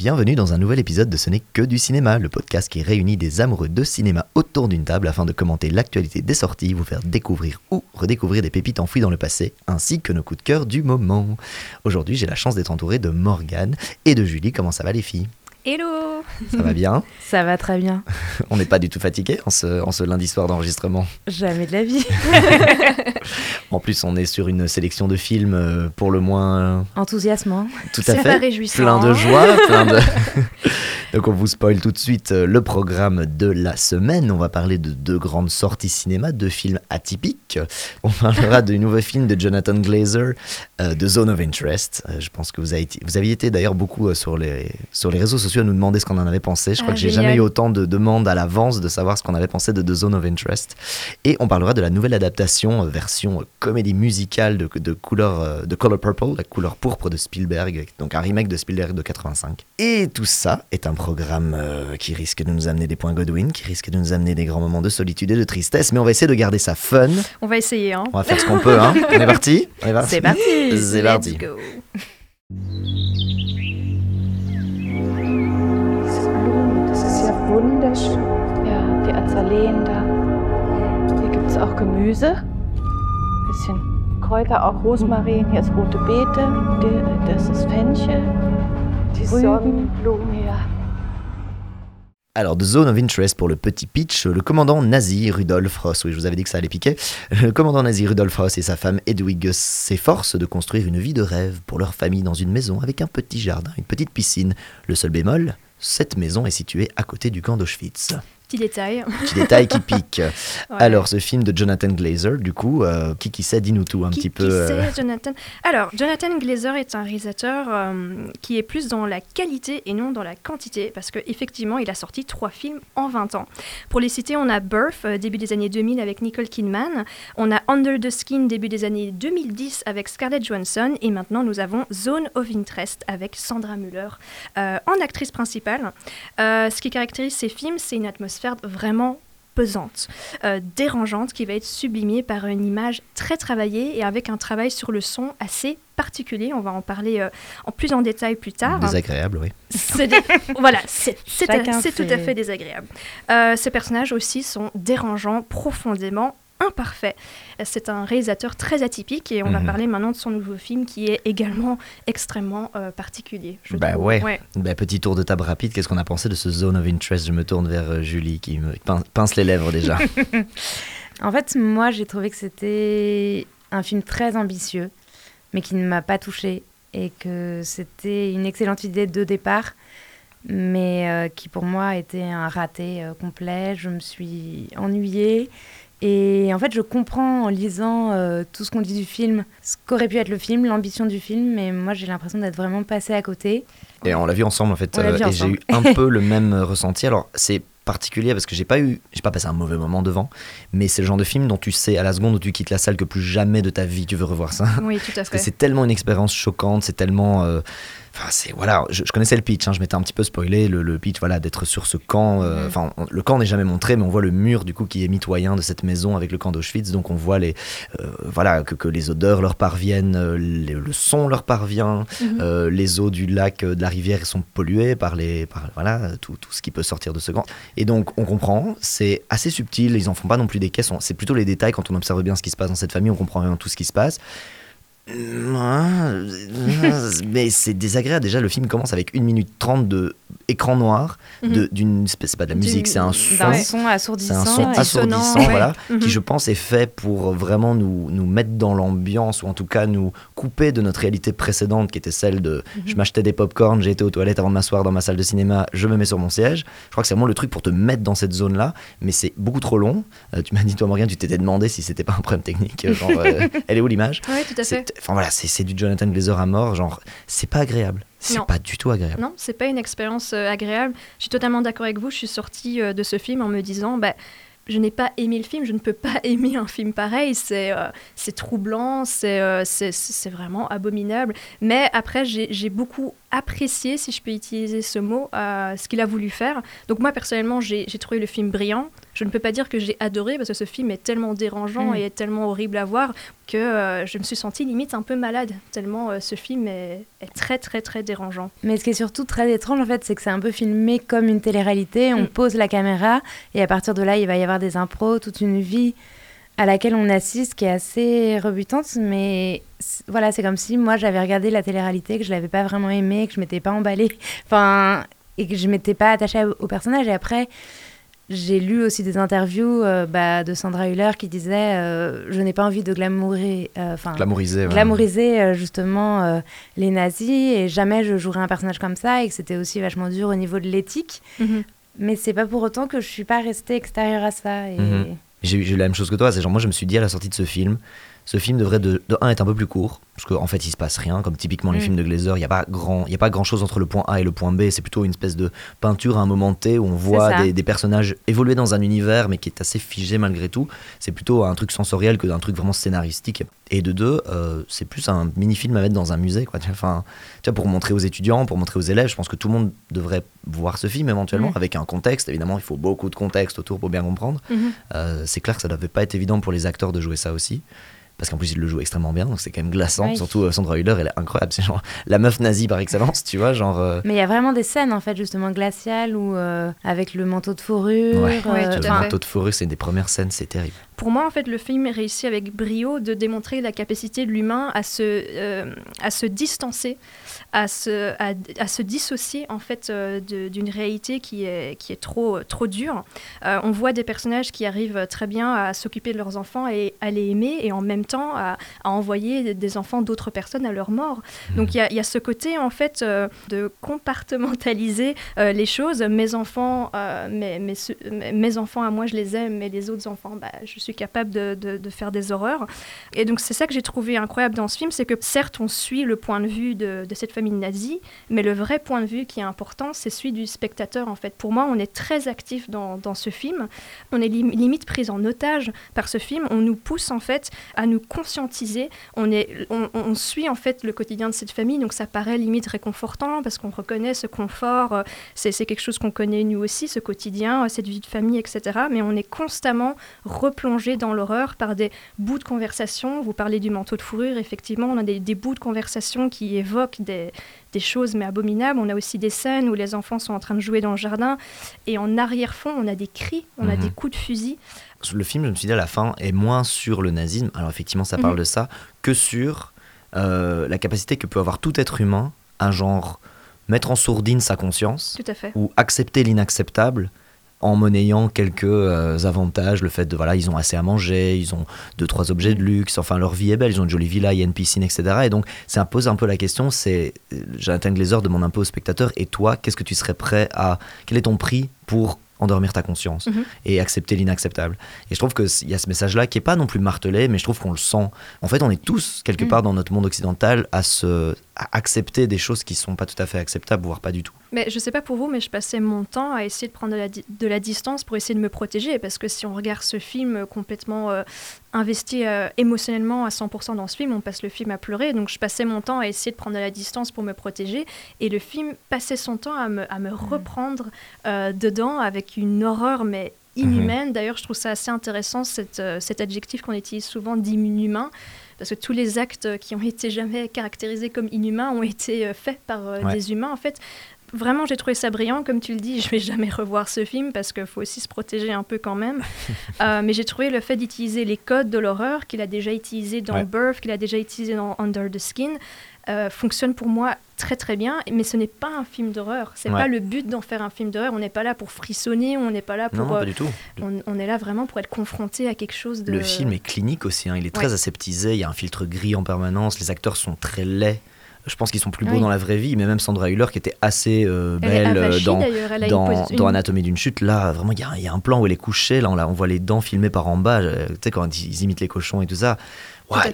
bienvenue dans un nouvel épisode de Ce n'est que du cinéma, le podcast qui réunit des amoureux de cinéma autour d'une table afin de commenter l'actualité des sorties, vous faire découvrir ou redécouvrir des pépites enfouies dans le passé, ainsi que nos coups de cœur du moment. Aujourd'hui, j'ai la chance d'être entouré de Morgane et de Julie. Comment ça va les filles? Hello Ça va bien Ça va très bien. On n'est pas du tout fatigué en ce, en ce lundi soir d'enregistrement. Jamais de la vie. En plus, on est sur une sélection de films euh, pour le moins Enthousiasmant. tout à fait réjouissant. plein de joie, plein de. Donc on vous spoil tout de suite euh, le programme de la semaine. On va parler de deux grandes sorties cinéma, deux films atypiques. On parlera du nouveau film de Jonathan Glazer, euh, The Zone of Interest. Euh, je pense que vous, avez été, vous aviez été d'ailleurs beaucoup euh, sur les, sur les réseaux sociaux à nous demander ce qu'on en avait pensé. Je crois Ah, que j'ai jamais eu autant de demandes à l'avance de savoir ce qu'on avait pensé de The Zone of Interest. Et on parlera de la nouvelle adaptation, version comédie musicale de, de, couleur, de Color Purple, la couleur pourpre de Spielberg, donc un remake de Spielberg de 85. Et tout ça est un programme euh, qui risque de nous amener des points Godwin, qui risque de nous amener des grands moments de solitude et de tristesse, mais on va essayer de garder ça fun. On va essayer, hein. On va faire ce qu'on peut, hein. On est parti On est parti C'est parti C'est Let's parti. go. Diese Blumen, das ist ja wunderschön. Ja, die Azaleen da. Hier gibt es auch Gemüse. Bisschen Kräuter, auch Rosmarin. Hier ist rote Beete. Das ist Fenchel. Die Sonnenblumen, ja. Alors, The Zone of Interest pour le petit pitch, le commandant nazi Rudolf Ross, oui, je vous avais dit que ça allait piquer, le commandant nazi Rudolf Ross et sa femme Hedwig s'efforcent de construire une vie de rêve pour leur famille dans une maison avec un petit jardin, une petite piscine. Le seul bémol, cette maison est située à côté du camp d'Auschwitz. Petit détail. Petit détail qui pique. Ouais. Alors, ce film de Jonathan Glazer, du coup, euh, qui qui sait, dis-nous tout un qui, petit qui peu. euh, Jonathan? Alors, Jonathan Glazer est un réalisateur euh, qui est plus dans la qualité et non dans la quantité, parce qu'effectivement, il a sorti trois films en 20 ans. Pour les citer, on a Birth, euh, début des années 2000 avec Nicole Kidman, on a Under the Skin, début des années 2010 avec Scarlett Johansson, et maintenant nous avons Zone of Interest avec Sandra Müller en actrice principale. Ce qui caractérise ces films, c'est une atmosphère vraiment pesante, euh, dérangeante, qui va être sublimée par une image très travaillée et avec un travail sur le son assez particulier. On va en parler euh, en plus en détail plus tard. Désagréable, oui. Dé- voilà, c'est tout à fait désagréable. Euh, ces personnages aussi sont dérangeants, profondément imparfaits. Euh, C'est un réalisateur très atypique et on va Mhm. parler maintenant de son nouveau film qui est également extrêmement euh, particulier. je Bah trouve. ouais. Bah, petit tour de table rapide, qu'est-ce qu'on a pensé de ce Zone of Interest? Je me tourne vers euh, Julie qui me pin- pince les lèvres déjà. En fait, moi, j'ai trouvé que c'était un film très ambitieux, mais qui ne m'a pas touchée. Et que c'était une excellente idée de départ, mais euh, qui pour moi était un raté euh, complet. Je me suis ennuyée. Et en fait, je comprends en lisant euh, tout ce qu'on dit du film, ce qu'aurait pu être le film, l'ambition du film, mais moi j'ai l'impression d'être vraiment passée à côté. Et on l'a vu ensemble en fait, euh, et j'ai eu un peu le même ressenti. Alors c'est particulier parce que j'ai pas eu, j'ai pas passé un mauvais moment devant, mais c'est le genre de film dont tu sais à la seconde où tu quittes la salle que plus jamais de ta vie tu veux revoir ça. Oui, tout à Parce que fait. c'est tellement une expérience choquante, c'est tellement. Enfin, c'est voilà, je, je connaissais le pitch, hein, je m'étais un petit peu spoilé le, le pitch, voilà, d'être sur ce camp. euh, Mhm. Enfin, le camp n'est jamais montré, mais on voit le mur du coup qui est mitoyen de cette maison avec le camp d'Auschwitz. Donc on voit les, euh, voilà, que, que les odeurs leur parviennent, euh, les- le son leur parvient, Mhm. les eaux du lac, de la rivière sont polluées par les, par voilà, tout, tout ce qui peut sortir de ce camp. Et donc on comprend, c'est assez subtil, ils en font pas non plus des caisses, c'est plutôt les détails quand on observe bien ce qui se passe dans cette famille, on comprend bien tout ce qui se passe. Mais c'est désagréable. Déjà, le film commence avec 1 minute 30 de écran noir, de- d'une espèce, c'est pas de la musique, c'est un son. son C'est assourdissant. un son assourdissant, ouais. voilà, Mhm. qui je pense est fait pour vraiment nous, nous mettre dans l'ambiance, ou en tout cas nous couper de notre réalité précédente, qui était celle de Mhm. je m'achetais des pop-corn, j'ai été aux toilettes avant de m'asseoir dans ma salle de cinéma, je me mets sur mon siège. Je crois que c'est vraiment le truc pour te mettre dans cette zone-là, mais c'est beaucoup trop long. Euh, tu m'as dit, toi, Morgan, tu t'étais demandé si c'était pas un problème technique. euh, genre, euh, elle est où l'image? Oui, tout à fait. Enfin voilà, c'est du Jonathan Glazer à mort, genre, c'est pas agréable. C'est pas du tout agréable. Non, c'est pas une expérience euh, agréable. Je suis totalement d'accord avec vous. Je suis sortie euh, de ce film en me disant, bah, je n'ai pas aimé le film, je ne peux pas aimer un film pareil. C'est euh, c'est troublant, c'est vraiment abominable. Mais après, j'ai beaucoup apprécié, si je peux utiliser ce mot, euh, ce qu'il a voulu faire. Donc moi personnellement, j'ai trouvé le film brillant. Je ne peux pas dire que j'ai adoré parce que ce film est tellement dérangeant Mm. et est tellement horrible à voir que euh, je me suis sentie limite un peu malade, tellement euh, ce film est, est très très très dérangeant. Mais ce qui est surtout très étrange, en fait, c'est que c'est un peu filmé comme une télé-réalité. On Mm. pose la caméra et à partir de là, il va y avoir des impros, toute une vie à laquelle on assiste qui est assez rebutante. Mais voilà, c'est comme si moi, j'avais regardé la télé-réalité, que je l'avais pas vraiment aimée, que je m'étais pas emballée, enfin, et que je m'étais pas attachée au, personnage. Et après, j'ai lu aussi des interviews euh, bah, de Sandra Hüller qui disait euh, Je n'ai pas envie de glamourer. euh, Enfin, Glamouriser. ouais. glamouriser euh, justement euh, les nazis et jamais je jouerais un personnage comme ça et que c'était aussi vachement dur au niveau de l'éthique. Mais c'est pas pour autant que je suis pas restée extérieure à ça. Et... Mhm. Eu j'ai eu la même chose que toi, c'est genre moi je me suis dit à la sortie de ce film, ce film devrait de, de un être un peu plus court, parce qu'en en fait il se passe rien, comme typiquement les Mm. films de Glazer, il n'y a pas grand, il y a pas grand chose entre le point A et le point B, c'est plutôt une espèce de peinture à un moment T où on voit des, des personnages évoluer dans un univers mais qui est assez figé malgré tout. C'est plutôt un truc sensoriel que d'un truc vraiment scénaristique. Et de deux, euh, c'est plus un mini-film à mettre dans un musée, quoi. Enfin, tu vois, pour montrer aux étudiants, pour montrer aux élèves, je pense que tout le monde devrait voir ce film éventuellement Mm. avec un contexte. Évidemment, il faut beaucoup de contexte autour pour bien comprendre. Mhm. Euh, c'est clair que ça devait pas être évident pour les acteurs de jouer ça aussi. Parce qu'en plus, ils le jouent extrêmement bien, donc c'est quand même glaçant. Oui. Surtout euh, Sandra Hüller, elle est incroyable. C'est genre la meuf nazie par excellence, tu vois. Genre, euh, Mais il y a vraiment des scènes en fait justement glaciales où euh, avec le manteau de fourrure. Ouais. Ouais, euh, tout le manteau de fourrure, c'est une des premières scènes, c'est terrible. Pour moi, en fait, le film réussit avec brio de démontrer la capacité de l'humain à se, euh, à se distancer, à se, à, à se dissocier en fait euh, d'une réalité qui est, qui est trop, trop dure. Euh, on voit des personnages qui arrivent très bien à s'occuper de leurs enfants et à les aimer et en même temps à, à envoyer des- enfants d'autres personnes à leur mort. Donc il y a- il y, a ce côté en fait de compartimentaliser les choses. Mes enfants, mes- mes enfants à moi, je les aime, mais les autres enfants, bah, je suis capable de, faire des horreurs. Et donc c'est ça que j'ai trouvé incroyable dans ce film, c'est que certes on suit le point de vue de, cette famille nazie, mais le vrai point de vue qui est important, c'est celui du spectateur en fait. Pour moi, on est très actif dans, ce film. On est lim- limite pris en otage par ce film. On nous pousse en fait à nous conscientiser. On, est, on, on suit en fait le quotidien de cette famille, donc ça paraît limite réconfortant parce qu'on reconnaît ce confort. C'est quelque chose qu'on connaît nous aussi, ce quotidien, cette vie de famille, etc. Mais on est constamment replongé dans l'horreur par des bouts de conversation. Vous parlez du manteau de fourrure, effectivement, on a des, des bouts de conversation qui évoquent des, des choses mais abominables. On a aussi des scènes où les enfants sont en train de jouer dans le jardin et en arrière-fond, on a des cris, on a Mhm. des coups de fusil. Le film, je me suis dit à la fin, est moins sur le nazisme. Alors effectivement, ça parle Mhm. de ça que sur euh, la capacité que peut avoir tout être humain à genre mettre en sourdine sa conscience Tout à fait. ou accepter l'inacceptable en monnayant quelques euh, avantages, le fait de voilà, ils ont assez à manger, ils ont deux trois objets de luxe, enfin leur vie est belle, ils ont une jolie villa, il y a une piscine, etc. Et donc ça pose un peu la question, c'est euh, Jonathan Glazer demande un peu au spectateur, et toi, qu'est-ce que tu serais prêt à, quel est ton prix pour endormir ta conscience Mhm. et accepter l'inacceptable? Et je trouve qu'il y a ce message-là qui est pas non plus martelé, mais je trouve qu'on le sent. En fait, on est tous quelque Mhm. part dans notre monde occidental à se accepter des choses qui sont pas tout à fait acceptables, voire pas du tout. Mais je sais pas pour vous, mais je passais mon temps à essayer de prendre de la, di- de la distance pour essayer de me protéger. Parce que si on regarde ce film euh, complètement euh, investi euh, émotionnellement à 100% dans ce film, on passe le film à pleurer. Donc je passais mon temps à essayer de prendre de la distance pour me protéger. Et le film passait son temps à me, à me reprendre euh, dedans avec une horreur, mais inhumaine. D'ailleurs, je trouve ça assez intéressant, cette, euh, cet adjectif qu'on utilise souvent d'inhumain. Parce que tous les actes qui ont été jamais caractérisés comme inhumains ont été euh, faits par euh, Ouais. des humains. En fait, vraiment, j'ai trouvé ça brillant. Comme tu le dis, je vais jamais revoir ce film parce qu'il faut aussi se protéger un peu quand même. Euh, mais j'ai trouvé le fait d'utiliser les codes de l'horreur qu'il a déjà utilisé dans Ouais. Birth, qu'il a déjà utilisé dans Under the Skin, euh, fonctionne pour moi très très bien. Mais ce n'est pas un film d'horreur. C'est Ouais. pas le but d'en faire un film d'horreur. On n'est pas là pour frissonner. On n'est pas là pour. non, euh, pas du tout. on, on est là vraiment pour être confronté à quelque chose de. Le film est clinique aussi, hein. il est très aseptisé, il y a un filtre gris en permanence, les acteurs sont très laids. Je pense qu'ils sont plus beaux Oui. dans la vraie vie, mais même Sandra Hüller qui était assez euh, belle euh, avachie, dans, une dans, dans Anatomie d'une chute, là vraiment il y, a un- il y a un plan où elle est couchée, là on, la- on voit les dents filmées par en bas, euh, tu sais quand ils imitent les cochons et tout ça.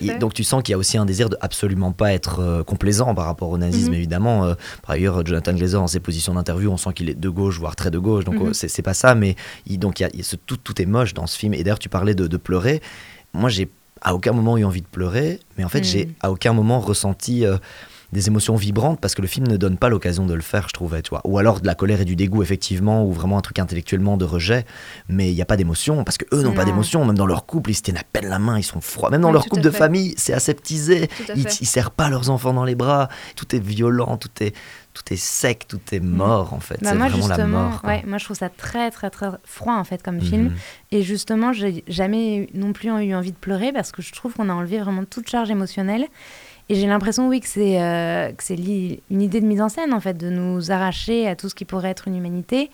Il- donc tu sens qu'il y a aussi un désir de absolument pas être euh, complaisant par rapport au nazisme Mhm. évidemment. Euh, par ailleurs Jonathan Glazer dans ses positions d'interview, on sent qu'il est de gauche voire très de gauche, donc Mhm. euh, c'est pas ça, mais il, donc il y a, il y a ce, tout, tout est moche dans ce film. Et d'ailleurs tu parlais de, de pleurer, moi j'ai à aucun moment eu envie de pleurer, mais en fait Mhm. j'ai à aucun moment ressenti euh, des émotions vibrantes parce que le film ne donne pas l'occasion de le faire, je trouvais, tu vois. Ou alors de la colère et du dégoût, effectivement, ou vraiment un truc intellectuellement de rejet, mais il n'y a pas d'émotion parce que eux n'ont pas d'émotion, même dans leur couple, ils se tiennent à peine la main, ils sont froids. Même dans Oui, leur couple de fait. famille, c'est aseptisé. Ils, ils serrent pas leurs enfants dans les bras. Tout est violent, tout est, tout est sec, tout est mort en fait. Bah, c'est moi vraiment la mort. ouais, moi je trouve ça très très très froid en fait comme film. Mhm. Et justement, j'ai jamais non plus eu envie de pleurer parce que je trouve qu'on a enlevé vraiment toute charge émotionnelle. Et j'ai l'impression, oui, que c'est euh, une idée de mise en scène, en fait, de nous arracher à tout ce qui pourrait être une humanité.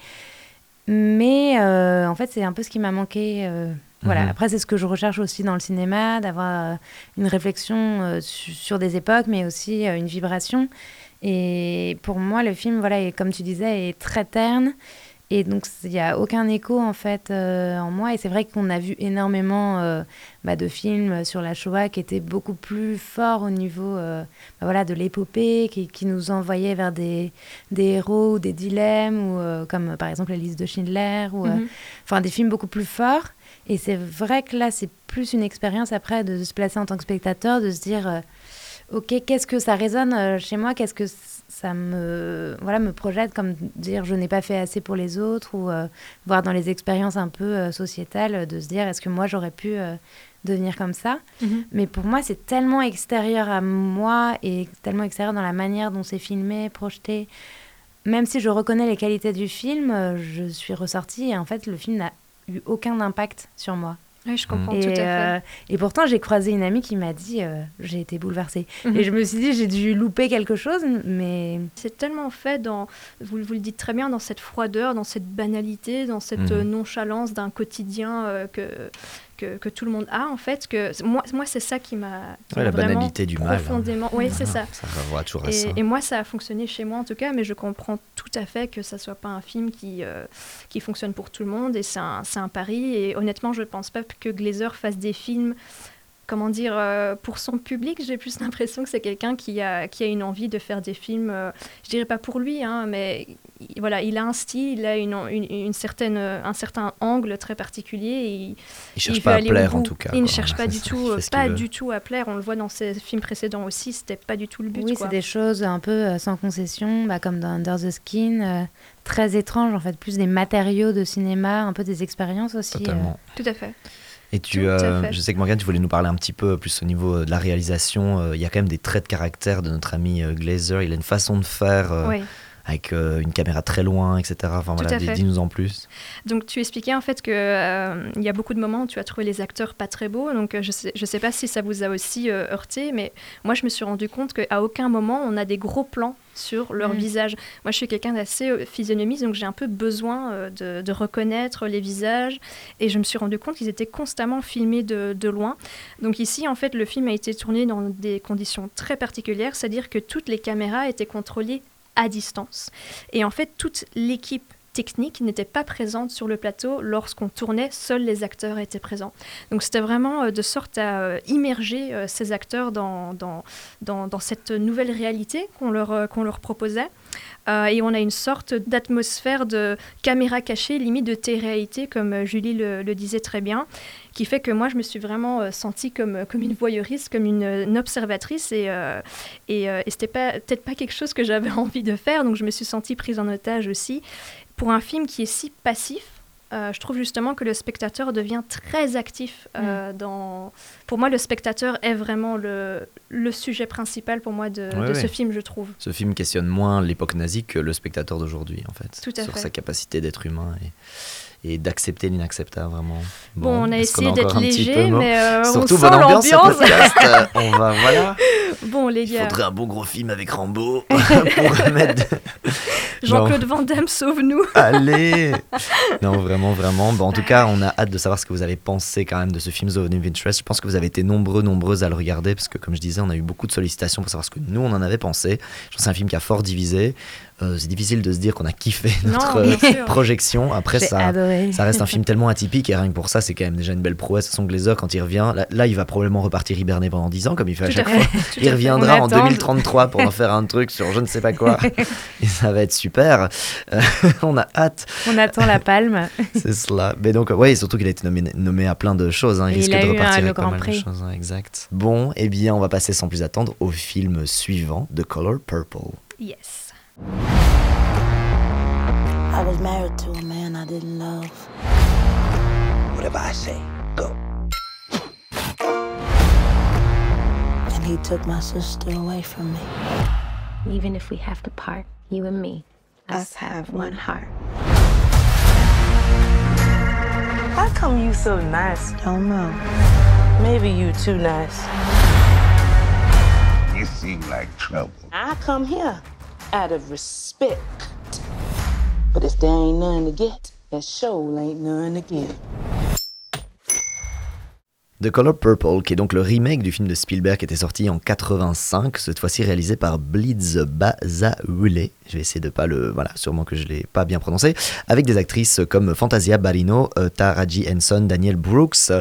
Mais euh, en fait, c'est un peu ce qui m'a manqué. euh, Voilà. Mhm. Après, c'est ce que je recherche aussi dans le cinéma, d'avoir euh, une réflexion su- sur des époques, mais aussi une vibration. Et pour moi, le film, voilà, est, comme tu disais, est très terne. Et donc, il n'y a aucun écho, en fait, euh, en moi. Et c'est vrai qu'on a vu énormément euh, bah, de films sur la Shoah qui étaient beaucoup plus forts au niveau euh, bah, voilà, de l'épopée, qui, qui nous envoyaient vers des, des héros ou des dilemmes, ou, comme par exemple la liste de Schindler, ou Mhm. enfin des films beaucoup plus forts. Et c'est vrai que là, c'est plus une expérience après de se placer en tant que spectateur, de se dire, ok, qu'est-ce que ça résonne chez moi, qu'est-ce que ça me, voilà, me projette, comme dire, je n'ai pas fait assez pour les autres, ou euh, voir dans les expériences un peu euh, sociétales, de se dire, est-ce que moi j'aurais pu euh, devenir comme ça? Mhm. mais pour moi, c'est tellement extérieur à moi et tellement extérieur dans la manière dont c'est filmé, projeté. Même si je reconnais les qualités du film, euh, je suis ressortie et en fait, le film n'a eu aucun impact sur moi. Oui, je comprends Et, tout à fait. euh, et pourtant, j'ai croisé une amie qui m'a dit euh, j'ai été bouleversée. Mhm. Et je me suis dit j'ai dû louper quelque chose, mais C'est tellement fait dans, vous, vous le dites très bien, dans cette froideur, dans cette banalité, dans cette euh, nonchalance d'un quotidien euh, que, que, que tout le monde a, en fait. Que, moi, moi c'est ça qui m'a Ouais, la banalité du mal. hein. profondément. Oui, c'est ça. Ça renvoie toujours à ça. Et, moi, ça a fonctionné chez moi en tout cas, mais je comprends tout à fait que ça soit pas un film qui, euh, qui fonctionne pour tout le monde. Et c'est un, c'est un pari. Et honnêtement, je pense pas que Glazer fasse des films. Comment dire, euh, pour son public, j'ai plus l'impression que c'est quelqu'un qui a, qui a une envie de faire des films, euh, je dirais pas pour lui, hein, mais il- voilà, il a un style, il a une, une, une certaine, euh, un certain angle très particulier. Et il, Il cherche il pas à plaire en tout cas. Il ne cherche pas du tout, euh, pas du tout à plaire. On le voit dans ses films précédents aussi, c'était pas du tout le but. oui, c'est des choses un peu sans concession, bah, comme dans Under the Skin, euh, très étranges en fait, plus des matériaux de cinéma, un peu des expériences aussi. euh, Totalement. Tout à fait. Et tu, euh, je sais que Morgane, tu voulais nous parler un petit peu plus au niveau euh, de la réalisation. Euh, Il y a quand même des traits de caractère de notre ami Glazer. Il a une façon de faire Oui. Avec euh, une caméra très loin, etc. Enfin voilà, dis-nous en plus. Donc tu expliquais en fait que euh, il y a beaucoup de moments où tu as trouvé les acteurs pas très beaux. Donc euh, je sais, je sais pas si ça vous a aussi euh, heurté, mais moi je me suis rendu compte qu'à aucun moment on a des gros plans sur leur Mm. visage. Moi je suis quelqu'un d'assez physionomiste, donc j'ai un peu besoin euh, de, de reconnaître les visages. Et je me suis rendu compte qu'ils étaient constamment filmés de, de loin. Donc ici en fait le film a été tourné dans des conditions très particulières, c'est-à-dire que toutes les caméras étaient contrôlées à distance. Et en fait toute l'équipe technique n'était pas présente sur le plateau lorsqu'on tournait, seuls les acteurs étaient présents. Donc c'était vraiment euh, de sorte à euh, immerger euh, ces acteurs dans, dans, dans, cette nouvelle réalité qu'on leur, leur proposait. Et on a une sorte d'atmosphère de caméra cachée, limite de télé-réalité, comme Julie le, disait très bien, qui fait que moi, je me suis vraiment sentie comme, comme une voyeuriste, comme une, observatrice, et, euh, et, c'était peut-être pas quelque chose que j'avais envie de faire, donc je me suis sentie prise en otage aussi. Pour un film qui est si passif, euh, je trouve justement que le spectateur devient très actif. euh, dans... Pour moi, le spectateur est vraiment le, le sujet principal pour moi de, Ouais, de ouais. ce film, je trouve. Ce film questionne moins l'époque nazie que le spectateur d'aujourd'hui, en fait. Tout à sur fait. sa capacité d'être humain et, et d'accepter l'inacceptceptable, vraiment. Bon, on a essayé d'être encore un petit léger, mais euh, on Surtout sent ambiance, ce l'ambiance. Euh, on va, voilà. bon, les Il gars, faudrait un bon gros film avec Rambo pour remettre. Jean-Claude Van Damme, sauve-nous. Allez Non, vraiment, vraiment. Bon, en tout cas, on a hâte de savoir ce que vous avez pensé quand même de ce film Zone of Interest. Je pense que vous avez été nombreux, nombreuses à le regarder parce que, comme je disais, on a eu beaucoup de sollicitations pour savoir ce que nous, on en avait pensé. Je pense que c'est un film qui a fort divisé. Euh, c'est difficile de se dire qu'on a kiffé notre euh, projection. Après, ça, adoré. ça reste un film tellement atypique et rien que pour ça, c'est quand même déjà une belle prouesse. Son Glazer, quand il revient, là, là, il va probablement repartir hiberner pendant 10 ans, comme il fait à Tout chaque fait. fois. Tout Il reviendra On en attend. 2033 pour en faire un truc sur je ne sais pas quoi. et ça va être super. Euh, on a hâte, On attend la palme. c'est cela. Mais donc, et surtout qu'il a été nommé, nommé à plein de choses. hein. Il risque il a de eu, repartir avec pas mal de choses. hein, exact. Bon, eh bien, on va passer sans plus attendre au film suivant, The Color Purple. Yes. I was married to a man I didn't love. Whatever I say, go. And he took my sister away from me. Even if we have to part, you and me, us have one heart. How come you so nice? Don't know. Maybe you too nice. You seem like trouble. I come here out of respect. But if there ain't none to get, there sure ain't none to give. The Color Purple, qui est donc le remake du film de Spielberg qui était sorti en 85, cette fois-ci réalisé par Blitz Bazawule. Je vais essayer de pas le. Voilà, sûrement que je l'ai pas bien prononcé. Avec des actrices comme Fantasia Barrino, euh, Taraji Henson, Daniel Brooks.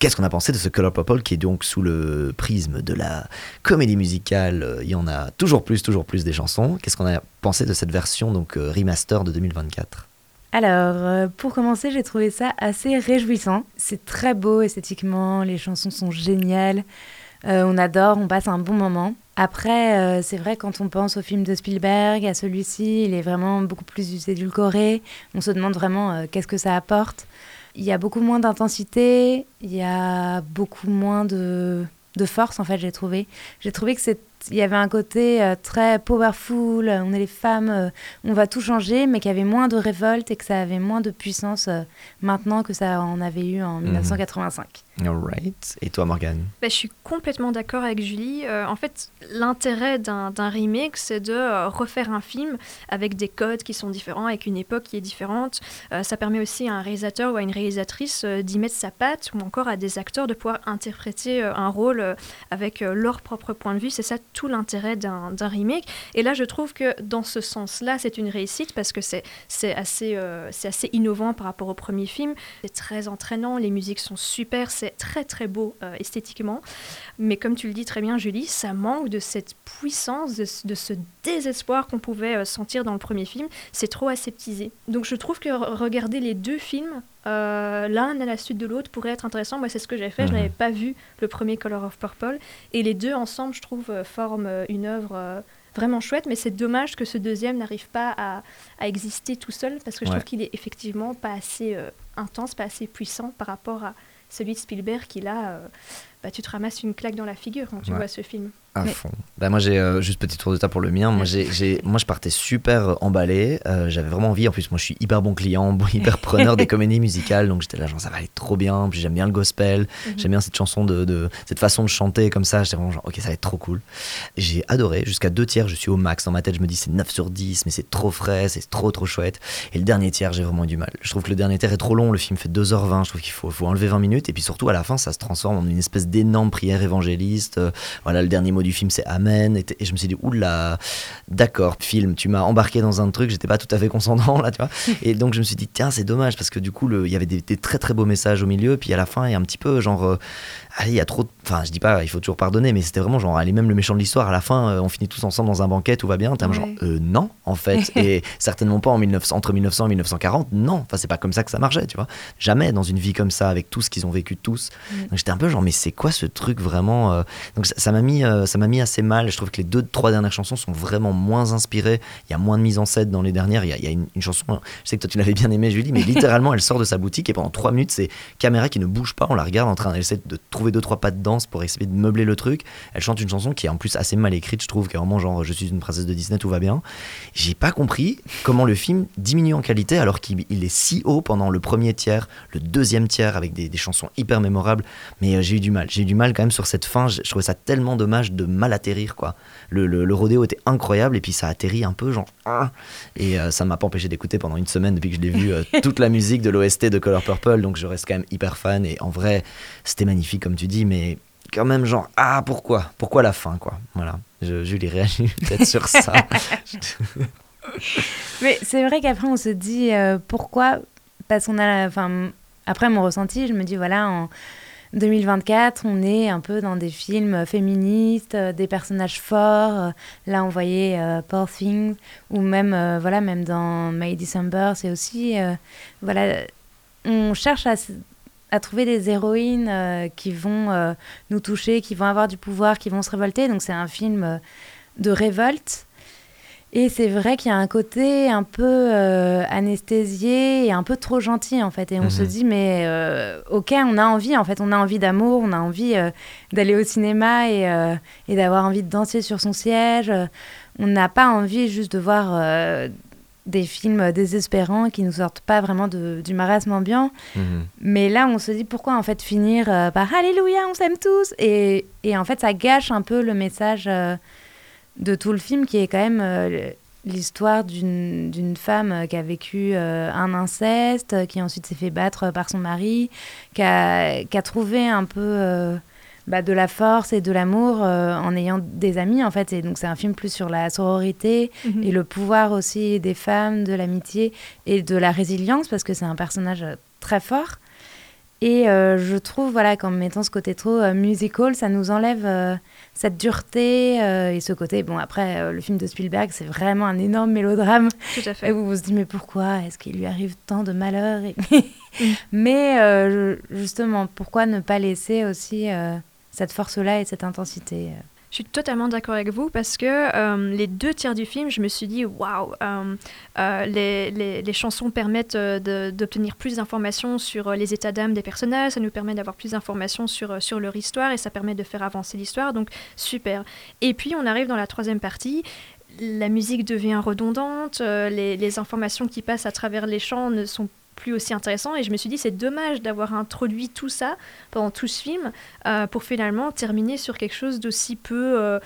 Qu'est-ce qu'on a pensé de ce Color Purple qui est donc sous le prisme de la comédie musicale euh, Il y en a toujours plus, toujours plus des chansons. Qu'est-ce qu'on a pensé de cette version donc euh, remaster de 2024 Alors, euh, pour commencer, j'ai trouvé ça assez réjouissant. C'est très beau esthétiquement, les chansons sont géniales. On adore, on passe un bon moment. Après, c'est vrai, quand on pense au film de Spielberg, à celui-ci, il est vraiment beaucoup plus édulcoré. On se demande vraiment qu'est-ce que ça apporte. Il y a beaucoup moins d'intensité, il y a beaucoup moins de, de force, en fait, j'ai trouvé. J'ai trouvé que c'est il y avait un côté euh, très powerful, on est les femmes, euh, on va tout changer, mais qu'il y avait moins de révolte et que ça avait moins de puissance euh, maintenant que ça en avait eu en 1985. Alright. Et toi, Morgane Bah, je suis complètement d'accord avec Julie. Euh, en fait, l'intérêt d'un remake, c'est de euh, refaire un film avec des codes qui sont différents, avec une époque qui est différente. Euh, ça permet aussi à un réalisateur ou à une réalisatrice d'y mettre sa patte, ou encore à des acteurs de pouvoir interpréter un rôle avec leur propre point de vue. C'est ça tout l'intérêt d'un remake. Et là, je trouve que dans ce sens-là, c'est une réussite parce que c'est assez, euh, assez innovant par rapport au premier film. C'est très entraînant, les musiques sont super, très très beau euh, esthétiquement. Mais comme tu le dis très bien, Julie, ça manque de cette puissance, de, ce- de ce désespoir qu'on pouvait euh, sentir dans le premier film. C'est trop aseptisé. Donc je trouve que re- regarder les deux films, euh, l'un à la suite de l'autre, pourrait être intéressant. Moi, c'est ce que j'ai fait. Je Mhm. n'avais pas vu le premier Color of Purple. Et les deux ensemble, je trouve, forment une œuvre. Vraiment chouette, mais c'est dommage que ce deuxième n'arrive pas à, à exister tout seul parce que je Ouais. trouve qu'il est effectivement pas assez euh, intense, pas assez puissant par rapport à celui de Spielberg qui là, euh, bah, tu te ramasses une claque dans la figure quand tu Ouais. vois ce film. À Mais- fond. Bah moi j'ai euh, juste petit tour de table pour le mien. Moi j'ai, moi je partais super euh, emballé. Euh, j'avais vraiment envie. En plus moi je suis hyper bon client, bon, hyper preneur des comédies musicales. Donc j'étais là genre ça va aller trop bien. Puis j'aime bien le gospel. Mhm. J'aime bien cette chanson de, de- cette façon de chanter comme ça. J'étais vraiment genre ok ça va être trop cool. J'ai adoré. Jusqu'à deux tiers je suis au max. Dans ma tête je me dis c'est 9 sur 10 mais c'est trop frais, c'est trop trop chouette. Et le dernier tiers j'ai vraiment eu du mal. Je trouve que le dernier tiers est trop long. Le film fait 2h20. Je trouve qu'il faut, faut enlever 20 minutes. Et puis surtout à la fin ça se transforme en une espèce d'énorme prière évangéliste. Euh, voilà, le dernier mot du film, c'est Amen. Et, je me suis dit, oula, d'accord, film, tu m'as embarqué dans un truc, j'étais pas tout à fait consentant là, tu vois. Et donc je me suis dit, tiens, c'est dommage parce que du coup, il y avait des, des très très beaux messages au milieu. Puis à la fin, il y a un petit peu genre, euh, allez, il y a trop. de- Enfin, je dis pas, il faut toujours pardonner, mais c'était vraiment genre, allez, même le méchant de l'histoire, à la fin, euh, on finit tous ensemble dans un banquet, tout va bien. T'es peu genre, Ouais. euh, non, en fait. et certainement pas en 1900, entre 1900 et 1940, non. Enfin, c'est pas comme ça que ça marchait, tu vois. Jamais dans une vie comme ça, avec tout ce qu'ils ont vécu tous. Donc j'étais un peu genre, mais c'est quoi ce truc vraiment Donc ça m'a mis, ça m'a mis assez mal. Je trouve que les deux, trois dernières chansons sont vraiment moins inspirées. Il y a moins de mise en scène dans les dernières. Il y a, il y a une, une chanson, je sais que toi tu l'avais bien aimée, Julie, mais littéralement elle sort de sa boutique et pendant trois minutes c'est caméra qui ne bouge pas. On la regarde en train d'essayer de trouver deux trois pas de danse pour essayer de meubler le truc. Elle chante une chanson qui est en plus assez mal écrite, je trouve, qui est vraiment genre je suis une princesse de Disney, tout va bien. J'ai pas compris comment le film diminue en qualité alors qu'il il est si haut pendant le premier tiers, le deuxième tiers avec des, des chansons hyper mémorables. Mais euh, j'ai eu du mal. J'ai eu du mal quand même sur cette fin. Je, je trouvais ça tellement dommage de mal atterrir quoi. Le, le, le rodéo était incroyable et puis ça atterrit un peu genre. ah. Et euh, ça m'a pas empêché d'écouter pendant une semaine depuis que je l'ai vu euh, toute la musique de l'OST de Color Purple. Donc je reste quand même hyper fan et en vrai c'était magnifique comme tu dis, mais quand même genre ah pourquoi? Pourquoi la fin quoi? Voilà. Je, Julie réagit peut-être sur ça. Mais c'est vrai qu'après, on se dit euh, pourquoi? Parce qu'on a. Enfin, après mon ressenti, je me dis voilà, en 2024, on est un peu dans des films féministes, euh, des personnages forts. Euh, Là, on voyait euh, Poor Things, ou même, euh, voilà, même dans May December, c'est aussi. voilà, on cherche à, trouver des héroïnes qui vont nous toucher, qui vont avoir du pouvoir, qui vont se révolter. Donc, c'est un film de révolte. Et c'est vrai qu'il y a un côté un peu euh, anesthésié et un peu trop gentil en fait. Et on Mhm. se dit mais euh, ok, on a envie en fait, on a envie d'amour, on a envie euh, d'aller au cinéma et, et d'avoir envie de danser sur son siège. On n'a pas envie juste de voir des films désespérants qui nous sortent pas vraiment de- du marasme ambiant. Mhm. Mais là, on se dit pourquoi en fait finir par Alléluia, on s'aime tous? Et, et en fait, ça gâche un peu le message de tout le film qui est quand même euh, l'histoire d'une femme euh, qui a vécu euh, un inceste, qui ensuite s'est fait battre par son mari, qui a, qui a trouvé un peu euh, bah, de la force et de l'amour en ayant des amis en fait. Et donc c'est un film plus sur la sororité Mhm. et le pouvoir aussi des femmes, de l'amitié et de la résilience parce que c'est un personnage très fort. Et je trouve voilà qu'en mettant ce côté trop musical, ça nous enlève cette dureté euh, et ce côté. Bon après euh, le film de Spielberg c'est vraiment un énorme mélodrame Tout à et fait. où on se dit mais pourquoi est-ce qu'il lui arrive tant de malheurs et- Mais euh, justement pourquoi ne pas laisser aussi cette force-là et cette intensité. Je suis totalement d'accord avec vous parce que euh, les deux tiers du film, je me suis dit waouh, euh, euh, les, les- les chansons permettent d'obtenir plus d'informations sur les états d'âme des personnages, ça nous permet d'avoir plus d'informations sur, sur leur histoire et ça permet de faire avancer l'histoire, donc super. Et puis on arrive dans la troisième partie. La musique devient redondante, les, les informations qui passent à travers les chants ne sont plus aussi intéressantes et je me suis dit c'est dommage d'avoir introduit tout ça pendant tout ce film euh, pour finalement terminer sur quelque chose d'aussi peu, euh,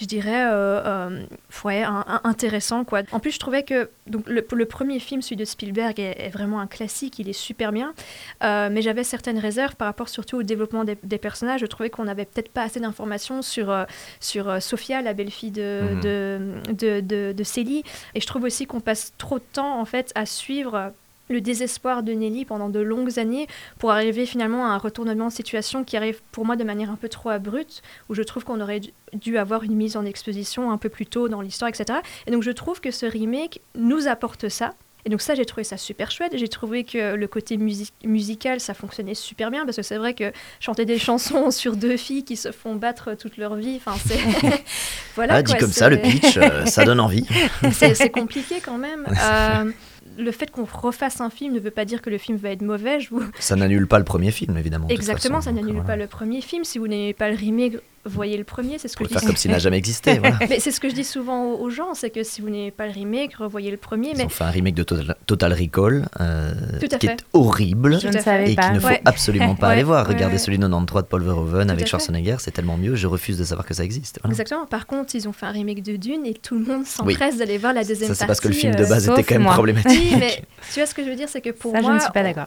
je dirais, euh, ouais, un- un- intéressant. Quoi. En plus, je trouvais que donc, le, le premier film, celui de Spielberg, est, est vraiment un classique, il est super bien, mais j'avais certaines réserves par rapport surtout au développement des, des personnages. Je trouvais qu'on n'avait peut-être pas assez d'informations sur, sur Sophia, la belle-fille de, Mhm. de, de, de, de Célie. Et je trouve aussi qu'on passe trop de temps en fait, à suivre le désespoir de Nelly pendant de longues années pour arriver finalement à un retournement de situation qui arrive pour moi de manière un peu trop abrupte, où je trouve qu'on aurait dû- avoir une mise en exposition un peu plus tôt dans l'histoire, etc. Et donc je trouve que ce remake nous apporte ça. Et donc ça, j'ai trouvé ça super chouette. J'ai trouvé que le côté musi- musical, ça fonctionnait super bien, parce que c'est vrai que chanter des chansons sur deux filles qui se font battre toute leur vie, enfin c'est... voilà, ah, dit quoi, comme ça, le pitch, euh, ça donne envie. c'est c'est compliqué quand même. Euh, le fait qu'on refasse un film ne veut pas dire que le film va être mauvais. Je vous... Ça n'annule pas le premier film, évidemment. Exactement, façon, ça n'annule voilà. pas le premier film. Si vous n'aimez pas le remake, voyez le premier. C'est ce que je faire dis. comme s'il n'a jamais existé. Voilà. Mais c'est ce que je dis souvent aux, aux gens, c'est que si vous n'aimez pas le remake, revoyez le premier. Ils Mais ont fait un remake de Total, Total Recall euh, qui fait. est horrible Je et qu'il ne faut Ouais. absolument pas Ouais, aller voir. ouais, Regardez ouais. celui de 93 de Paul Verhoeven Tout avec. Schwarzenegger, c'est tellement mieux. Je refuse de savoir que ça existe. Voilà. exactement. Par contre, ils ont fait un remake de Dune et tout le monde s'empresse d'aller voir la deuxième Ça, c'est partie. parce que le film de euh, base était quand même moi. problématique. Oui, mais tu vois ce que je veux dire, c'est que pour Ça, moi. je ne suis pas on- d'accord.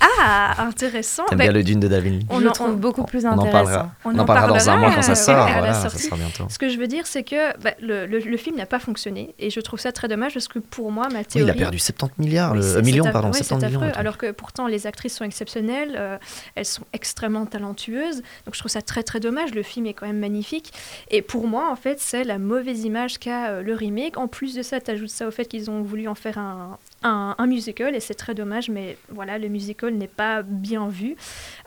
Ah, intéressant. T'aimes Ben, bien le Dune de David Lynch on le en- trouve beaucoup plus On en intéressant. parlera. On On en en parlera dans un mois quand ça sort. à la Voilà, ça sortie. sort bientôt. Ce que je veux dire, c'est que bah, le, le- le film n'a pas fonctionné et je trouve ça très dommage parce que pour moi, ma Oui, théorie. il a perdu 70 milliards, Oui, euh, millions, pardon, affreux, oui, 70 c'est millions. alors que pourtant les actrices sont exceptionnelles, euh, elles sont extrêmement talentueuses, donc je trouve ça très très dommage. Le film est quand même magnifique et pour moi en fait c'est la mauvaise image qu'a euh, le remake. En plus de ça, tu ajoutes ça au fait qu'ils ont voulu en faire un, un, un musical et c'est très dommage, mais voilà le musical n'est pas bien vu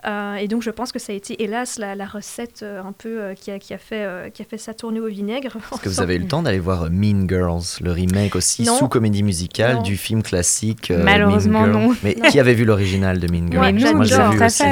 Euh, et donc je pense que ça a été hélas la, la recette euh, un peu euh, qui, a, qui, a fait, euh, qui a fait ça tourner au vinaigre. Est-ce que vous avez eu le temps d'aller voir Mean Girls, le remake aussi Non. sous comédie musicale Non. du film classique euh, Malheureusement, Mean Girls? Non. Mais Non. qui avait vu l'original de Mean Girls? Ouais, Moi, j'adore. vu aussi.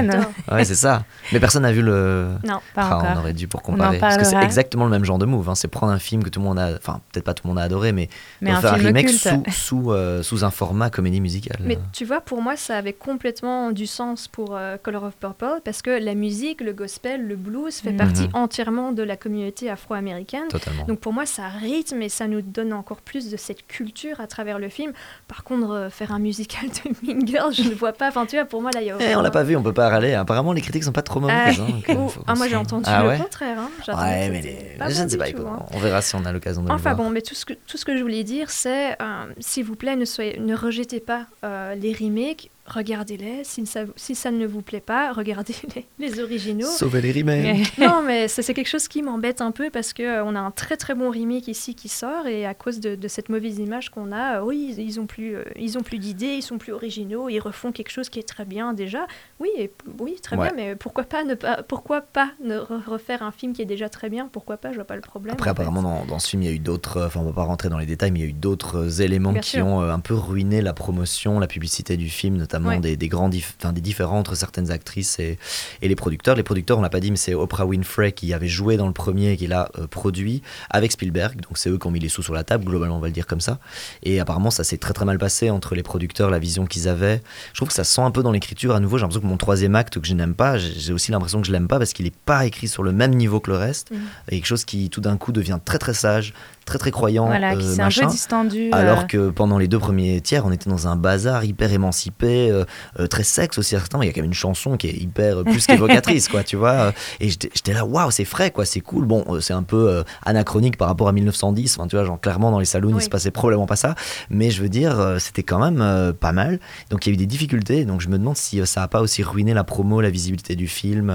Ouais, c'est ça. Mais personne n'a vu le. Non. Pas Ah, encore. on aurait dû pour comparer. Parce que c'est exactement le même genre de move. hein. C'est prendre un film que tout le monde a. Enfin, peut-être pas tout le monde a adoré, mais, Mais un faire un film remake culte. sous, sous, euh, sous un un format comédie musicale. Mais tu vois, pour moi, ça avait complètement du sens pour euh, Color of Purple parce que la musique, le gospel, le blues fait Mhm. partie entièrement de la communauté afro-américaine. Totalement. Donc pour moi, ça rythme et ça nous donne encore plus de cette culture à travers le film. Par contre, euh, faire un musical de Mean Girls, je ne vois pas. Enfin, tu vois, pour moi, là, il y a. Eh, on l'a pas vu, on peut pas râler. Apparemment, les critiques sont pas trop mauvaises. Ah, hein, ah, moi, j'ai entendu Ah le ouais contraire. hein. Ouais, mais les- je ne sais pas. tout, écoute, hein. On verra si on a l'occasion de le Enfin voir. bon, mais tout ce que, tout ce que je voulais dire, c'est, euh, s'il vous plaît, ne, soyez, ne rejetez pas euh, les remakes, regardez-les. Si ça, si ça ne vous plaît pas, regardez les, les originaux. Sauver les remakes. non, mais c'est quelque chose qui m'embête un peu parce qu'on a un très très bon remake ici qui sort et à cause de, de cette mauvaise image qu'on a, euh, oui, ils, ils ont plus, euh, ils ont plus d'idées, ils sont plus originaux, ils refont quelque chose qui est très bien déjà. Oui, et, oui, très Ouais. bien, mais pourquoi pas ne pas, pourquoi pas ne re- refaire un film qui est déjà très bien? Pourquoi pas? Je vois pas le problème. Après, apparemment, dans, dans ce film, il y a eu d'autres. euh, Enfin, on va pas rentrer dans les détails, mais il y a eu d'autres euh, éléments Bien qui sûr. ont euh, un peu ruiné la promotion, la publicité du film, notamment Ouais. des, des grands dif- des différends entre certaines actrices et, et les producteurs. Les producteurs, on l'a pas dit, mais c'est Oprah Winfrey qui avait joué dans le premier et qui l'a euh, produit avec Spielberg. Donc, c'est eux qui ont mis les sous sur la table, globalement, on va le dire comme ça. Et apparemment, ça s'est très très mal passé entre les producteurs, la vision qu'ils avaient. Je trouve que ça se sent un peu dans l'écriture. À nouveau, j'ai l'impression que mon troisième acte que je n'aime pas, j'ai aussi l'impression que je l'aime pas parce qu'il est pas écrit sur le même niveau que le reste. Et quelque chose qui tout d'un coup devient très très sage, très très croyant, Voilà, qui euh, s'est un peu distendu. Alors euh, que pendant les deux premiers tiers, on était dans un bazar hyper émancipé, euh, très sexe aussi. Certains, il y a quand même une chanson qui est hyper plus qu'évocatrice, quoi, tu vois. Et j'étais là, waouh, c'est frais, quoi, c'est cool. Bon, c'est un peu anachronique par rapport à 1910. Enfin, tu vois, genre clairement dans les salons, il Oui. se passait probablement pas ça. Mais je veux dire, c'était quand même pas mal. Donc il y a eu des difficultés. Donc je me demande si ça a pas aussi ruiné la promo, la visibilité du film,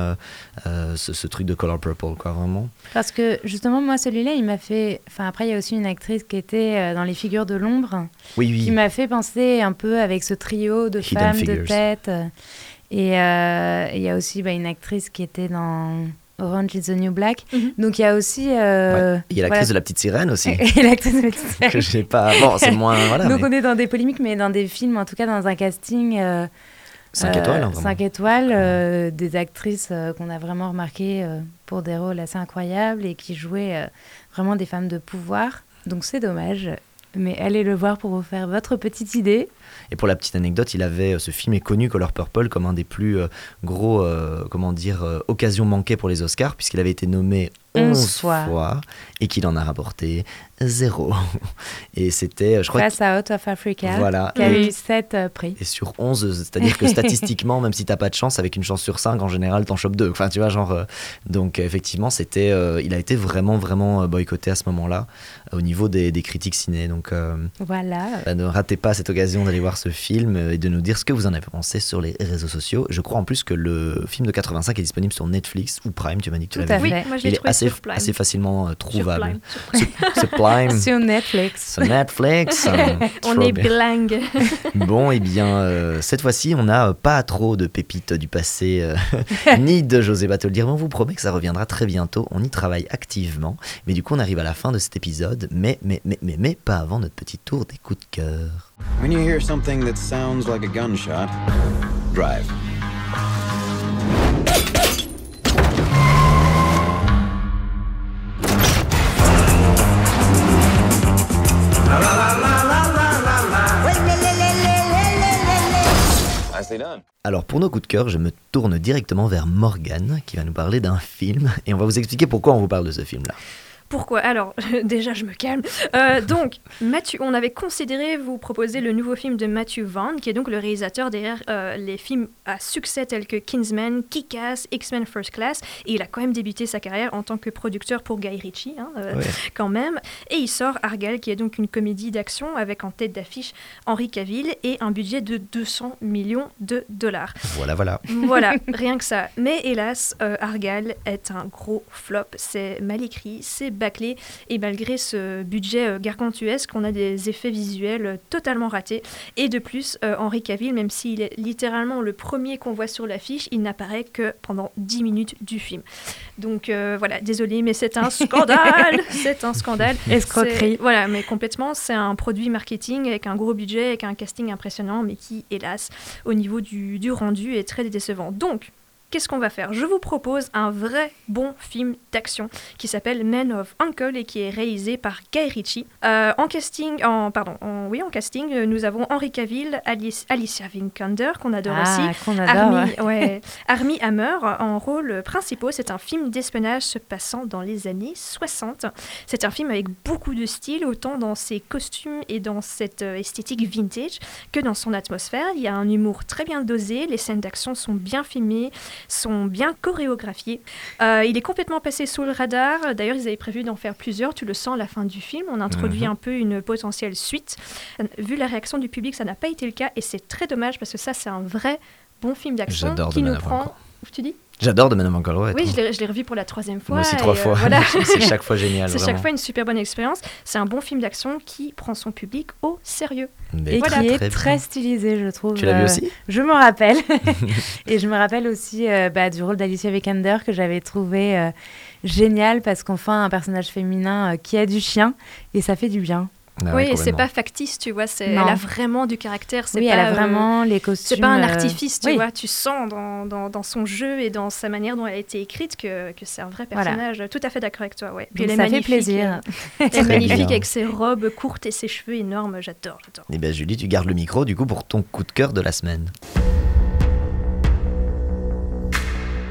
euh, ce, ce truc de Color Purple, quoi, vraiment. Parce que justement, moi, celui-là, il m'a fait. Enfin, après, il y a aussi une actrice qui était euh, dans Les Figures de l'ombre, Oui, oui. qui m'a fait penser un peu avec ce trio de Hidden femmes Figures. de tête. euh, Et euh, et il y a aussi bah, une actrice qui était dans Orange is the New Black. Mhm. Donc il y a aussi. euh, Ouais. Il y a l'actrice voilà. de la petite sirène aussi. Et l'actrice de la petite sirène. que j'ai pas. Bon, c'est moins. Voilà. Donc mais on est dans des polémiques, mais dans des films, en tout cas dans un casting. euh, cinq euh, étoiles. hein, vraiment. cinq étoiles, euh, des actrices euh, qu'on a vraiment remarquées euh, pour des rôles assez incroyables et qui jouaient euh, vraiment des femmes de pouvoir. Donc c'est dommage. Mais allez le voir pour vous faire votre petite idée. Et pour la petite anecdote, il avait ce film est connu Color Purple comme un des plus euh, gros, euh, comment dire, euh, occasions manquées pour les Oscars, puisqu'il avait été nommé 11 11 fois. fois et qu'il en a rapporté zéro. Et c'était, euh, je crois, Face à Out of Africa, Voilà. qui a Et- eu 7 prix. Et sur 11, c'est-à-dire que statistiquement, même si t'as pas de chance, avec une chance sur 5, en général, t'en chopes deux. Enfin, tu vois, genre. euh, donc, euh, effectivement, c'était, euh, il a été vraiment, vraiment euh, boycotté à ce moment-là, euh, au niveau des, des critiques ciné. Donc, euh, Voilà. bah, ne ratez pas cette occasion d'aller voir ce film euh, et de nous dire ce que vous en avez pensé sur les réseaux sociaux. Je crois en plus que le film de 85 est disponible sur Netflix ou Prime, tu m'as dit que tu l'avais vu. Oui, moi je Il l'ai est trouvé assez, assez facilement euh, trouvable. Prime, sur Prime. Sur- sur Prime, Sur Netflix. sur Netflix. euh, On est bien. bilingue. Bon, et bien, euh, cette fois-ci, on n'a euh, pas trop de pépites du passé, euh, ni de José Batoldir, mais on vous promet que ça reviendra très bientôt. On y travaille activement. Mais du coup, on arrive à la fin de cet épisode, mais, mais, mais, mais, mais pas avant notre petit tour des coups de cœur. When you hear something that sounds like a gunshot, drive. Alors, pour nos coups de cœur, je me tourne directement vers Morgane, qui va nous parler d'un film, et on va vous expliquer pourquoi on vous parle de ce film-là. Pourquoi Alors, déjà, je me calme. Euh, donc, Matthew, on avait considéré vous proposer le nouveau film de Matthew Vaughn, qui est donc le réalisateur derrière euh, les films à succès tels que Kingsman, Kick-Ass, X-Men First Class. Et il a quand même débuté sa carrière en tant que producteur pour Guy Ritchie, hein, euh, Ouais. quand même. Et il sort Argyle, qui est donc une comédie d'action avec en tête d'affiche Henry Cavill et un budget de 200 millions de dollars. Voilà, voilà. Voilà, rien que ça. Mais hélas, Argyle est un gros flop. C'est mal écrit, c'est bâclé, et malgré ce budget euh, gargantuesque, on a des effets visuels euh, totalement ratés. Et de plus, euh, Henry Cavill, même s'il est littéralement le premier qu'on voit sur l'affiche, il n'apparaît que pendant 10 minutes du film. Donc voilà, désolé, mais c'est un scandale C'est un scandale Escroquerie. Voilà, mais complètement, c'est un produit marketing avec un gros budget, avec un casting impressionnant, mais qui, hélas, au niveau du, du rendu, est très décevant. Donc, qu'est-ce qu'on va faire? Je vous propose un vrai bon film d'action qui s'appelle Men of Uncle et qui est réalisé par Guy Ritchie. Euh, en casting, en, pardon, en, oui, en casting, euh, nous avons Henry Cavill, Alice, Alicia Vikander, qu'on adore Ah, aussi, qu'on adore, Armie, ouais. ouais, Armie Hammer en rôle principal. C'est un film d'espionnage se passant dans les années 60. C'est un film avec beaucoup de style, autant dans ses costumes et dans cette euh, esthétique vintage que dans son atmosphère. Il y a un humour très bien dosé, les scènes d'action sont bien filmées, sont bien chorégraphiées. Euh, il est complètement passé sous le radar. D'ailleurs, ils avaient prévu d'en faire plusieurs. Tu le sens à la fin du film. On introduit Mhm. un peu une potentielle suite. Euh, Vu la réaction du public, ça n'a pas été le cas et c'est très dommage parce que ça, c'est un vrai bon film d'action qui nous prend. Tu dis? J'adore The Man of Uncle, ouais. Oui, je l'ai revu pour la troisième fois. Moi aussi et, trois euh, fois. voilà. c'est chaque fois génial. C'est chaque fois une super bonne expérience. C'est un bon film d'action qui prend son public au sérieux. Mais Et Voilà. qui est très stylisé, je trouve. Tu l'as vu Euh, aussi? Je me rappelle. et je me rappelle aussi euh, bah, du rôle d'Alicia Vikander que j'avais trouvé euh, génial parce qu'enfin un personnage féminin euh, qui a du chien et ça fait du bien. Ah ouais, oui, et c'est pas factice, tu vois. c'est- Elle a vraiment du caractère. c'est Oui, pas, elle a euh, vraiment les costumes. C'est pas un euh, artifice, tu oui. vois. Tu sens dans, dans, dans son jeu et dans sa manière dont elle a été écrite que, que c'est un vrai Voilà. personnage. Tout à fait d'accord avec toi, ouais. Puis Donc elle est ça fait magnifique, plaisir. euh, Elle est magnifique bien. avec ses robes courtes et ses cheveux énormes. J'adore, j'adore. Eh bien, Julie, tu gardes le micro du coup pour ton coup de cœur de la semaine.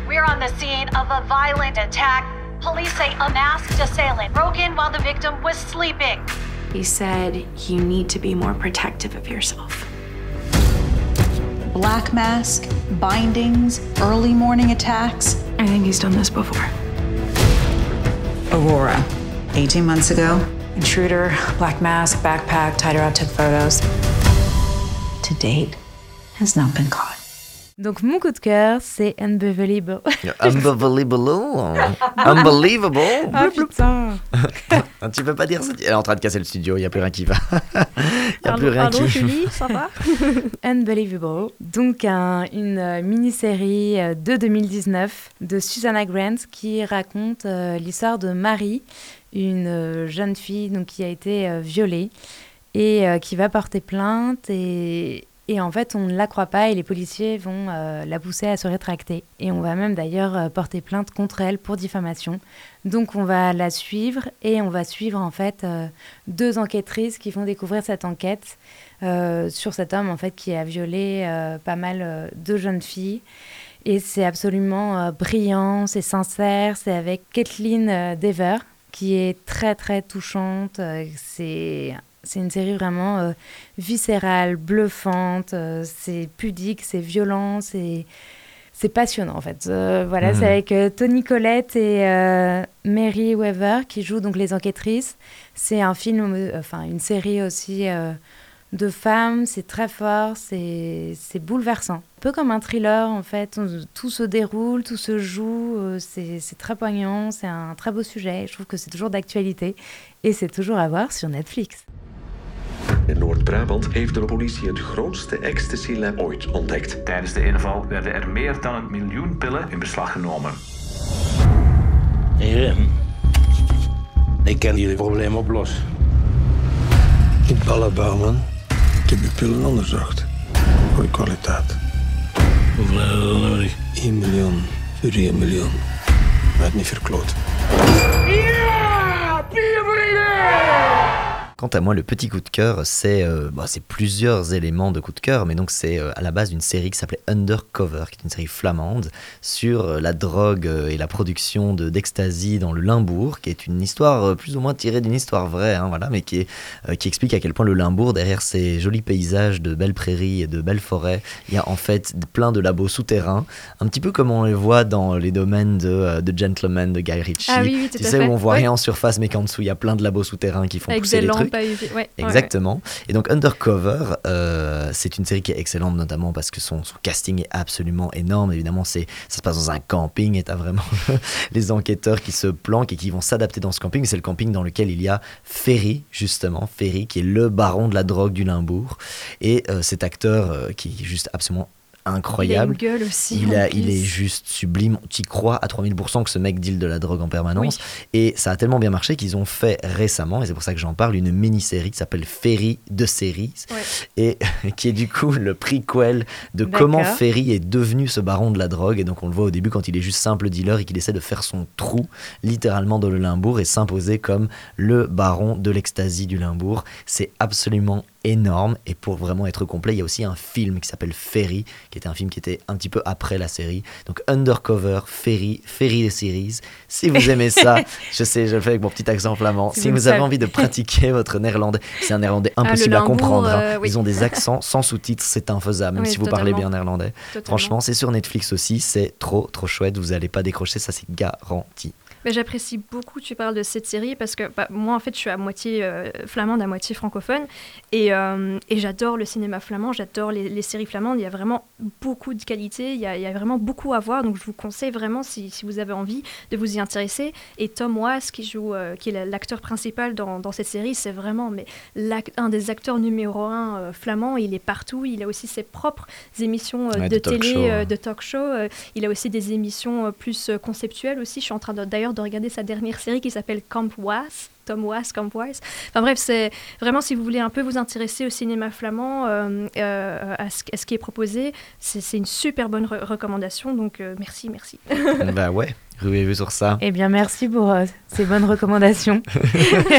We're on the scene of a violent attack. Police say a masked assailant broke in while the victim was sleeping. He said you need to be more protective of yourself. Black mask, bindings, early morning attacks. I think he's done this before. Aurora, 18 months ago. Intruder, black mask, backpack, tied her up, took photos. To date, has not been caught. Donc mon coup de cœur, c'est Unbelievable. Unbelievable. Unbelievable. Ah putain. tu peux pas dire ça. Elle est en train de casser le studio, il n'y a plus rien qui va. Il n'y a plus rien pardon, qui Julie, ça va? Unbelievable. Donc un- une euh, mini-série euh, de 2019 de Susanna Grant qui raconte euh, l'histoire de Marie, une jeune fille donc, qui a été euh, violée et euh, qui va porter plainte et, et en fait on ne la croit pas et les policiers vont euh, la pousser à se rétracter et on va même d'ailleurs euh, porter plainte contre elle pour diffamation. Donc on va la suivre et on va suivre en fait euh, deux enquêtrices qui vont découvrir cette enquête sur cet homme en fait qui a violé pas mal de jeunes filles. Et c'est absolument brillant, c'est sincère, c'est avec Kathleen Dever qui est très très touchante. c'est c'est une série vraiment euh, viscérale, bluffante, euh, c'est pudique, c'est violent, c'est c'est passionnant en fait. Euh, voilà, Mhm. c'est avec euh, Tony Collette et euh, Mary Weaver qui jouent donc les enquêtrices. C'est un film, enfin une série aussi de femmes. C'est très fort, c'est bouleversant. Un peu comme un thriller en fait. On- tout se déroule, tout se joue. c'est très poignant, c'est un très beau sujet. Je trouve que c'est toujours d'actualité et c'est toujours à voir sur Netflix. In Noord-Brabant heeft de politie het grootste ecstasy-lab ooit ontdekt. Tijdens de inval werden er meer dan een miljoen pillen in beslag genomen. Heren, ik kan jullie probleem oplossen. Ik Balla Bouwman. Ik heb uw pillen onderzocht. Goeie kwaliteit. Hoeveel hebben we nodig? 1 miljoen voor 1 miljoen. Werd niet verkloot. Quant à moi, le petit coup de cœur, c'est euh, bah, c'est plusieurs éléments de coup de cœur, mais donc c'est euh, à la base une série qui s'appelait Undercover, qui est une série flamande sur euh, la drogue euh, et la production de d'ecstasy dans le Limbourg, qui est une histoire plus ou moins tirée d'une histoire vraie, hein, voilà, mais qui, est, euh, qui explique à quel point le Limbourg, derrière ces jolis paysages de belles prairies et de belles forêts, il y a en fait plein de labos souterrains, un petit peu comme on les voit dans les domaines de, de Gentleman de Guy Ritchie. Ah oui, tu sais, où on voit Ouais. rien en surface, mais qu'en dessous, il y a plein de labos souterrains qui font Avec pousser les trucs. Exactement. Et donc Undercover, euh, c'est une série qui est excellente, notamment parce que son, son casting est absolument énorme. Évidemment, c'est ça se passe dans un camping et t'as vraiment les enquêteurs qui se planquent et qui vont s'adapter dans ce camping. C'est le camping dans lequel il y a Ferry, justement, Ferry, qui est le baron de la drogue du Limbourg. Et euh, cet acteur euh, qui est juste absolument incroyable. Il a une gueule aussi. Il, a, est juste sublime. Tu crois à 3000% que ce mec deal de la drogue en permanence. Et ça a tellement bien marché qu'ils ont fait récemment, et c'est pour ça que j'en parle, une mini-série qui s'appelle Ferry de Séries, et qui est du coup le prequel de comment Ferry est devenu ce baron de la drogue. Et donc on le voit au début quand il est juste simple dealer et qu'il essaie de faire son trou littéralement dans le Limbourg et s'imposer comme le baron de l'extasie du Limbourg. C'est absolument énorme. Et pour vraiment être complet il y a aussi un film qui s'appelle Ferry qui était un film qui était un petit peu après la série. Donc Undercover Ferry Ferry des series. Si vous aimez ça je sais je le fais avec mon petit accent flamand. Si si, vous avez envie de pratiquer votre néerlandais c'est un néerlandais Ah, le impossible à comprendre hein. euh, oui. ils ont des accents sans sous-titres c'est infaisable même Oui, si vous parlez bien néerlandais. Totalement. franchement c'est sur Netflix aussi c'est trop trop chouette vous allez pas décrocher ça c'est garanti Mais J'apprécie beaucoup que tu parles de cette série parce que bah, moi, en fait, je suis à moitié euh, flamande, à moitié francophone. Et, euh, et j'adore le cinéma flamand, j'adore les, les séries flamandes. Il y a vraiment beaucoup de qualité, il y a, il y a vraiment beaucoup à voir. Donc, je vous conseille vraiment, si, si vous avez envie, de vous y intéresser. Et Tom Wass, qui, joue, euh, qui est l'acteur principal dans, dans cette série, c'est vraiment mais, un des acteurs numéro un flamands. Il est partout. Il a aussi ses propres émissions Ouais, de de talk télé, show, de talk show. Il a aussi des émissions plus conceptuelles aussi. Je suis en train de- d'ailleurs de regarder sa dernière série qui s'appelle Camp Was. Tom Was, Camp Was. Enfin bref, c'est vraiment si vous voulez un peu vous intéresser au cinéma flamand, euh, euh, à, ce, à ce qui est proposé, c'est une super bonne re- recommandation. Donc euh, merci, merci. bah ouais ruez-vous sur ça? Eh bien, merci pour euh, ces bonnes recommandations.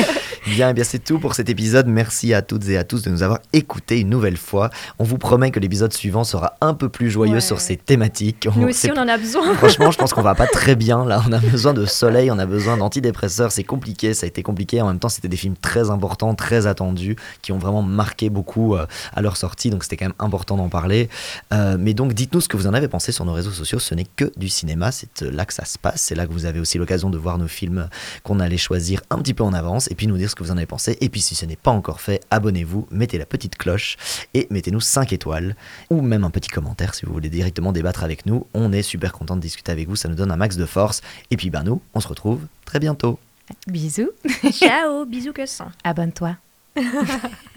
Bien, eh bien c'est tout pour cet épisode. Merci à toutes et à tous de nous avoir écoutés une nouvelle fois. On vous promet que l'épisode suivant sera un peu plus joyeux Ouais. sur ces thématiques. Nous On- aussi, on en a besoin. Franchement, je pense qu'on va pas très bien là. On a besoin de soleil, on a besoin d'antidépresseurs. C'est compliqué, ça a été compliqué. En même temps, c'était des films très importants, très attendus, qui ont vraiment marqué beaucoup euh, à leur sortie. Donc, c'était quand même important d'en parler. Euh, mais donc, dites-nous ce que vous en avez pensé sur nos réseaux sociaux. Ce n'est que du cinéma. C'est là que ça se passe. C'est là que vous avez aussi l'occasion de voir nos films qu'on allait choisir un petit peu en avance et puis nous dire ce que vous en avez pensé. Et puis, si ce n'est pas encore fait, abonnez-vous, mettez la petite cloche et mettez-nous 5 étoiles ou même un petit commentaire si vous voulez directement débattre avec nous. On est super content de discuter avec vous. Ça nous donne un max de force. Et puis, ben, nous, on se retrouve très bientôt. Bisous. Ciao, bisous que sang. Abonne-toi.